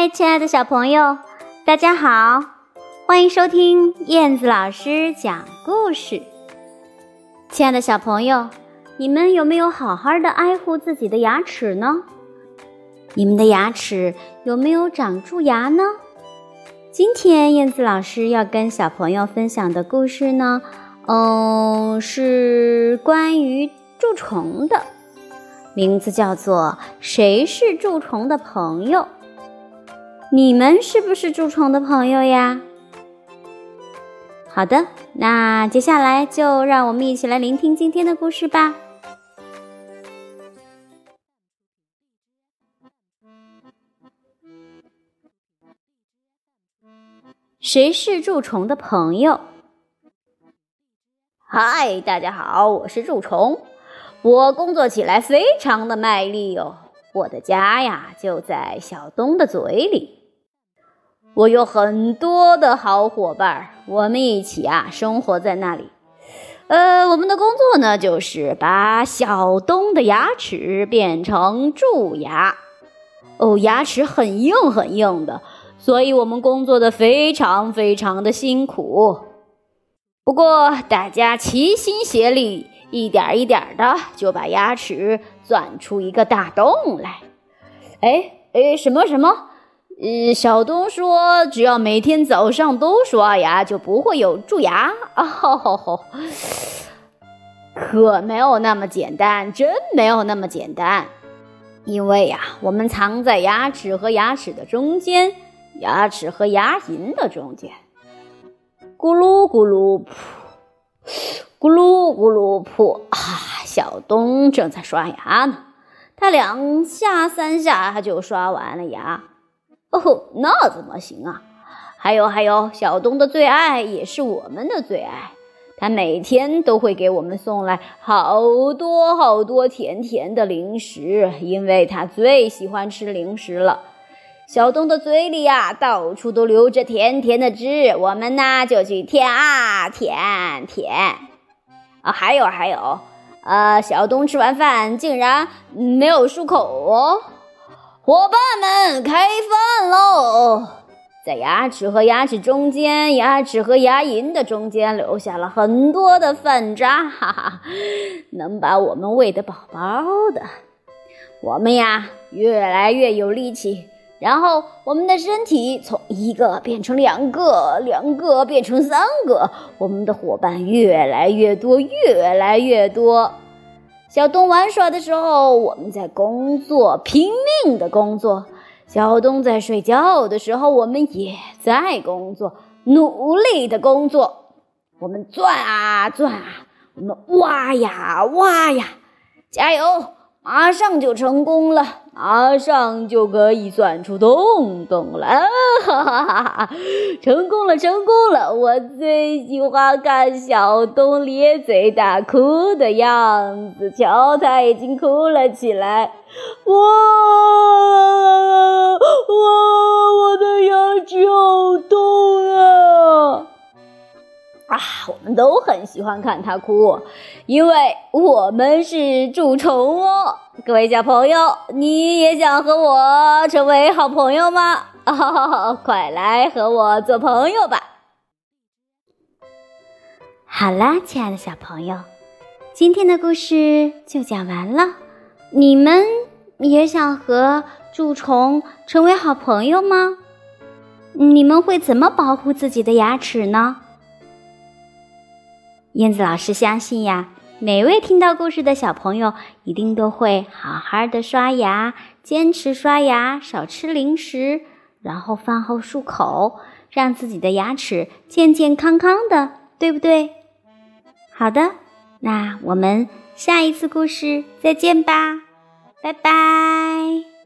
嗨亲爱的小朋友，大家好，欢迎收听燕子老师讲故事。亲爱的小朋友，你们有没有好好的爱护自己的牙齿呢？你们的牙齿有没有长蛀牙呢？今天燕子老师要跟小朋友分享的故事呢，嗯，是关于蛀虫的，名字叫做《谁是蛀虫的朋友》。你们是不是蛀虫的朋友呀？好的，那接下来就让我们一起来聆听今天的故事吧。谁是蛀虫的朋友？嗨，大家好，我是蛀虫，我工作起来非常的卖力哟。我的家呀，就在小东的嘴里。我有很多的好伙伴，我们一起啊生活在那里。呃，我们的工作呢，就是把小东的牙齿变成蛀牙。哦，牙齿很硬很硬的，所以我们工作的非常非常的辛苦。不过大家齐心协力，一点一点的就把牙齿钻出一个大洞来。哎哎，什么什么？呃，小东说，只要每天早上都刷牙，就不会有蛀牙。哦，可没有那么简单，真没有那么简单。因为呀，我们藏在牙齿和牙齿的中间，牙齿和牙龈的中间。咕噜咕噜噗，咕噜咕噜噗啊！小东正在刷牙呢，他两下三下他就刷完了牙。哦，那怎么行啊？还有还有，小东的最爱也是我们的最爱，他每天都会给我们送来好多好多甜甜的零食，因为他最喜欢吃零食了。小东的嘴里呀，到处都流着甜甜的汁，我们呢就去舔啊舔舔。啊，还有还有，呃，小东吃完饭竟然没有漱口哦。伙伴们，开！在牙齿和牙齿中间，牙齿和牙龈的中间留下了很多的饭渣，哈哈，能把我们喂得饱饱的。我们呀，越来越有力气，然后我们的身体从一个变成两个，两个变成三个，我们的伙伴越来越多，越来越多。小东玩耍的时候，我们在工作，拼命的工作；小东在睡觉的时候，我们也在工作，努力的工作。我们转啊转啊，我们挖呀挖呀，加油！马上就成功了，马上就可以钻出洞洞了，哈哈哈哈！成功了，成功了！我最喜欢看小东咧嘴大哭的样子，瞧，他已经哭了起来。哇哇，我的牙齿好痛啊！啊，我们都很喜欢看他哭，因为我们是蛀虫哦。各位小朋友，你也想和我成为好朋友吗？啊，快来和我做朋友吧！好啦，亲爱的小朋友，今天的故事就讲完了。你们也想和蛀虫成为好朋友吗？你们会怎么保护自己的牙齿呢？燕子老师相信呀，每位听到故事的小朋友一定都会好好的刷牙，坚持刷牙，少吃零食，然后饭后漱口，让自己的牙齿健健康康的，对不对？好的，那我们下一次故事再见吧，拜拜。